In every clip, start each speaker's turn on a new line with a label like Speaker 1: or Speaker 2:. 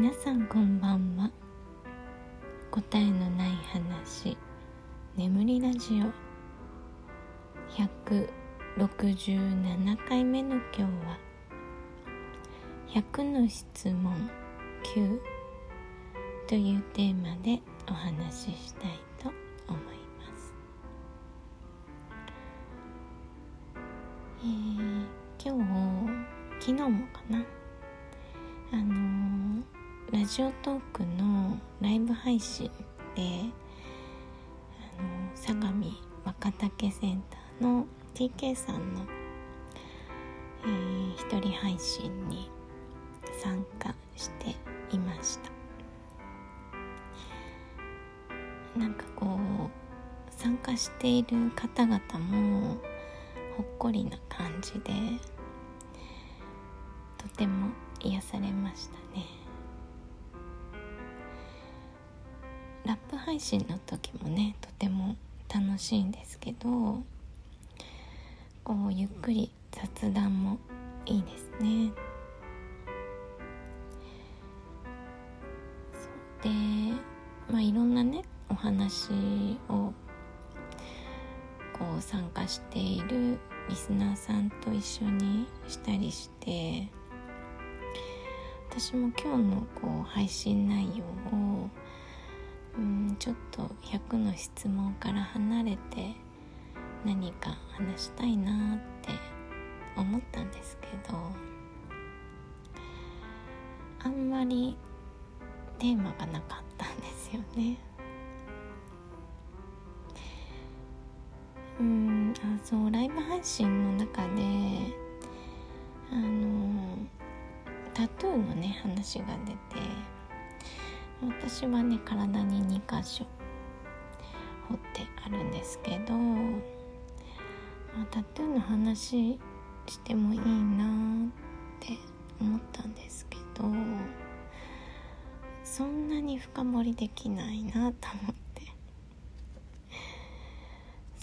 Speaker 1: 皆さんこんばんは。答えのない話。眠りラジオ。167回目の今日は。100の質問9というテーマでお話ししたい。ジオトークのライブ配信で、あの、相模若竹センターの TK さんの、えー、一人配信に参加していました。なんかこう参加している方々もほっこりな感じでとても癒されましたね。ラップ配信の時もねとても楽しいんですけどこうゆっくり雑談もいいですね。でまあいろんなねお話をこう参加しているリスナーさんと一緒にしたりして私も今日のこう配信内容をうんちょっと100の質問から離れて何か話したいなって思ったんですけどあんまりテーマがなかったんですよね。うんあそうライブ配信の中であのタトゥーのね話が出て私はね体に2箇所彫ってあるんですけど、まあ、タトゥーの話してもいいなって思ったんですけどそんなに深掘りできないなと思って。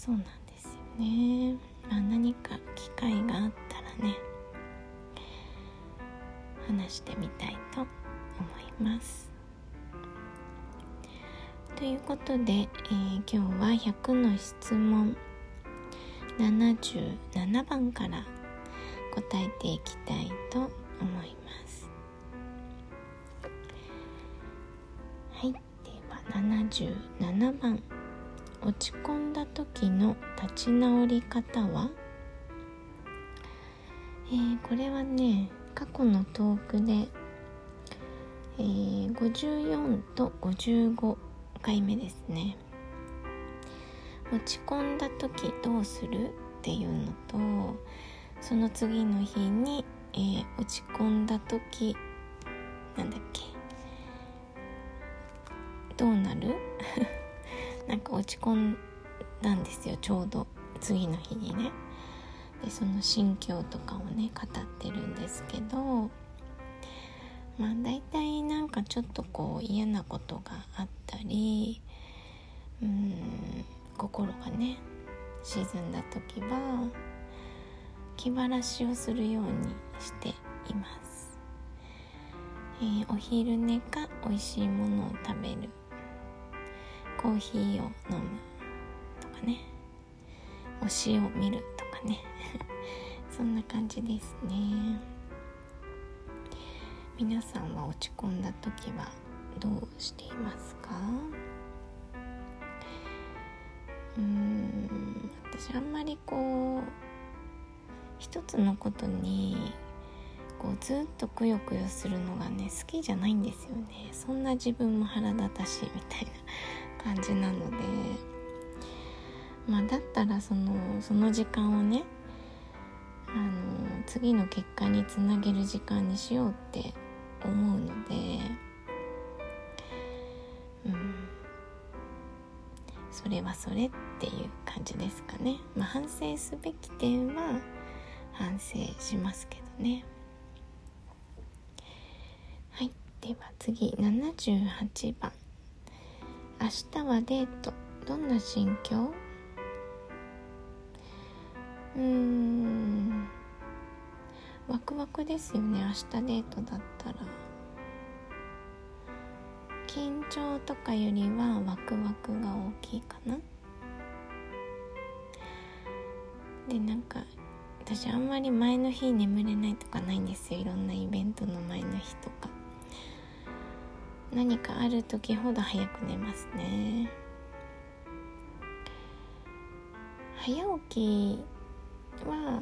Speaker 1: そうなんですよね、まあ、何か機会があったらね話してみたいと思います。ということで、えー、今日は100の質問。77番から答えていきたいと思います。はい。では77番。落ち込んだ時の立ち直り方は？えー、これはね過去のトークで、えー、54と55回目ですね。落ち込んだ時どうするっていうのとその次の日に、えー、落ち込んだ時なんだっけ。どうなる？なんか落ち込んだんですよちょうど。次の日にね。でその心境とかをね語ってるんですけどまあ大体なんかちょっとこう嫌なことがあったりうん心がね沈んだ時は気晴らしをするようにしています、えー、お昼寝か美味しいものを食べる。コーヒーを飲むとかね。推しを見るとかね。そんな感じですね。皆さんは落ち込んだ時はどうしていますか？うん私あんまりこう一つのことにこうずっとくよくよするのがね好きじゃないんですよね。そんな自分も腹立たしいみたいな感じなので。まあだったらそのその時間をねあの次の結果につなげる時間にしようって思うのでうん。それはそれっていう感じですかね、まあ、反省すべき点は反省しますけどね。はい。では次。78番。明日はデート。どんな心境？うーん。ワクワクですよね明日デートだったら。緊張とかよりはワクワクが大きいかな。でなんか私あんまり前の日眠れないとかないんですよ。いろんなイベントの前の日とか。何かある時ほど早く寝ますね。早起きは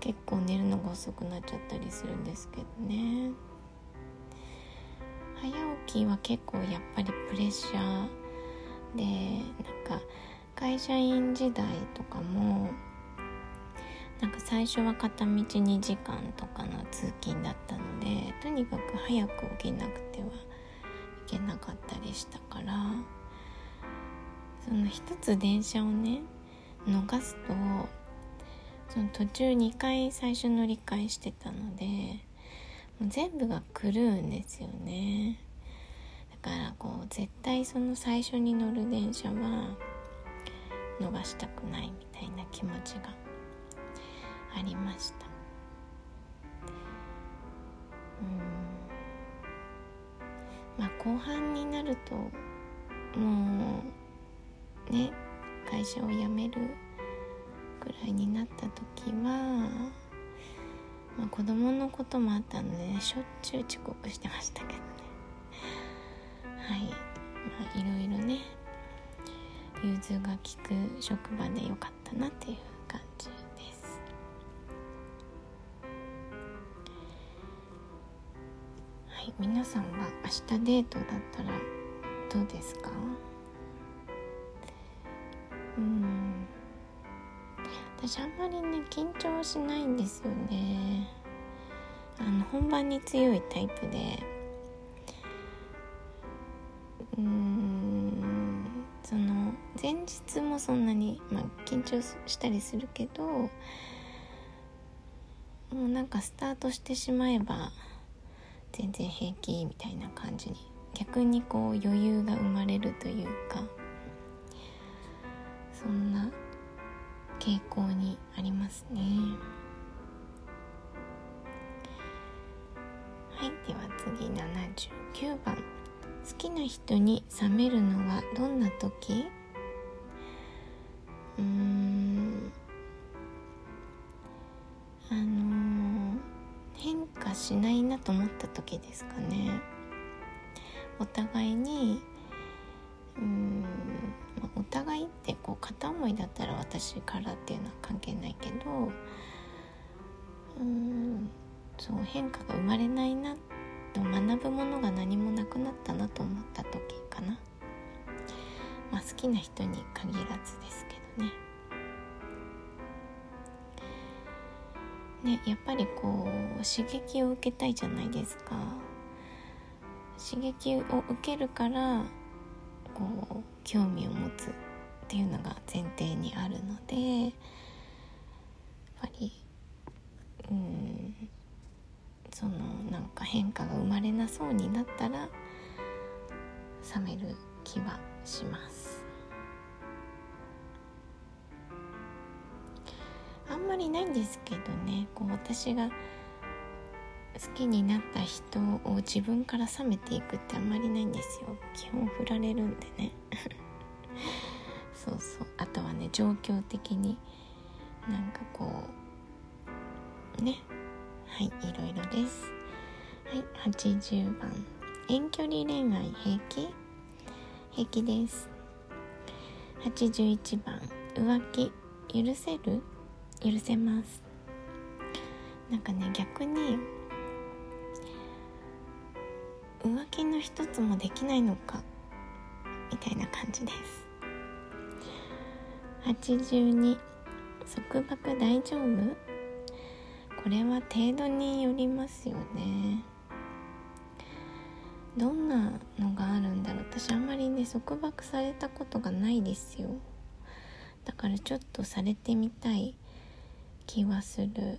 Speaker 1: 結構寝るのが遅くなっちゃったりするんですけどね。早起きは結構やっぱりプレッシャーでなんか会社員時代とかもなんか最初は片道2時間とかの通勤だったのでとにかく早く起きなくてはいけなかったりしたからその一つ電車をね逃すとその途中2回最初乗り換えしてたのでもう全部が狂うんですよね。だからこう絶対その最初に乗る電車は逃したくないみたいな気持ちがありました。うん。まあ後半になるともうね会社を辞めるくらいになった時は、まあ、子供のこともあったので、しょっちゅう遅刻してましたけどね。はい。まあいろいろね融通が利く職場でよかったなっていう感じです。はい。皆さんは明日デートだったらどうですか？私あんまりね緊張しないんですよね。あの本番に強いタイプで。うーんその前日もそんなに、まあ、緊張したりするけどもうなんかスタートしてしまえば全然平気みたいな感じに逆にこう余裕が生まれるというかそんな傾向にありますね。はいでは次79番。好きな人に冷めるのはどんな時？うーんあのー、変化しないなと思った時ですかね。お互いにうん互いってこう片思いだったら私からっていうのは関係ないけどうんそう変化が生まれないなと学ぶものが何もなくなったなと思った時かな、まあ、好きな人に限らずですけどね。ね、やっぱりこう刺激を受けたいじゃないですか刺激を受けるからこう興味を持つっていうのが前提にあるのでやっぱりうんそのなんか変化が生まれなそうになったら冷める気はします。あんまりないんですけどねこう私が好きになった人を自分から冷めていくってあんまりないんですよ。基本振られるんでね。そうそう。あとはね状況的になんかこうね。はいいろいろです。はい80番。遠距離恋愛平気？平気です。81番。浮気？許せる？許せます。なんかね逆に浮気の一つもできないのか？みたいな感じです。82束縛大丈夫？これは程度によりますよね。どんなのがあるんだろう？私あんまりね束縛されたことがないですよ。だからちょっとされてみたい気はする。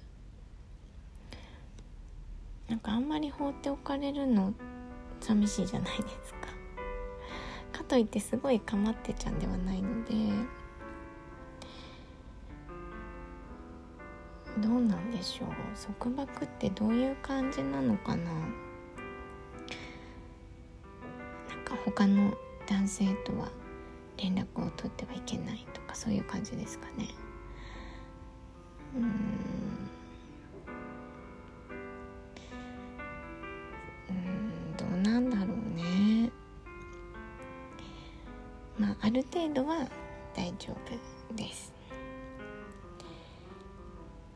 Speaker 1: なんかあんまり放っておかれるの寂しいじゃないですか。かといってすごい構ってちゃんではないのでどうなんでしょう。束縛ってどういう感じなのかな。なんか他の男性とは連絡を取ってはいけないとかそういう感じですかね。うんうん。ある程度は大丈夫です。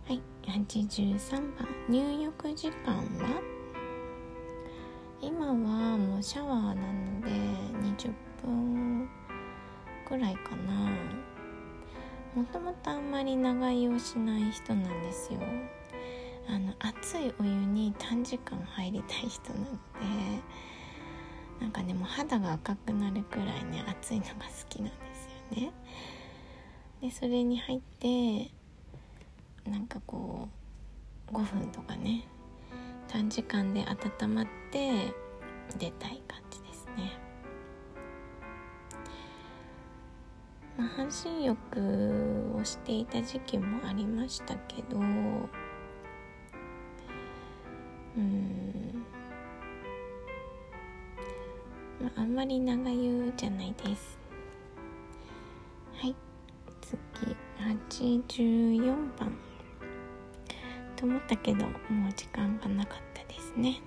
Speaker 1: はい。83番入浴時間は？今はもうシャワーなので20分くらいかな。もともとあんまり長居をしない人なんですよ。あの熱いお湯に短時間入りたい人なのでなんかねもう肌が赤くなるくらいね熱いのが好きなんですよね。でそれに入ってなんかこう5分とかね短時間で温まって出たい感じですね、まあ、半身浴をしていた時期もありましたけどうんまあ、あんまり長湯じゃないです。はい。次84番。と思ったけどもう時間がなかったですね。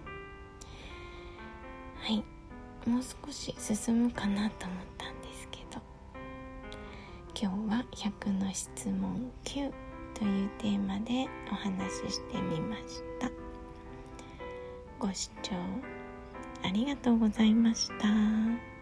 Speaker 1: はい。もう少し進むかなと思ったんですけど。今日は100の質問9というテーマでお話ししてみました。ご視聴ありがとうございました。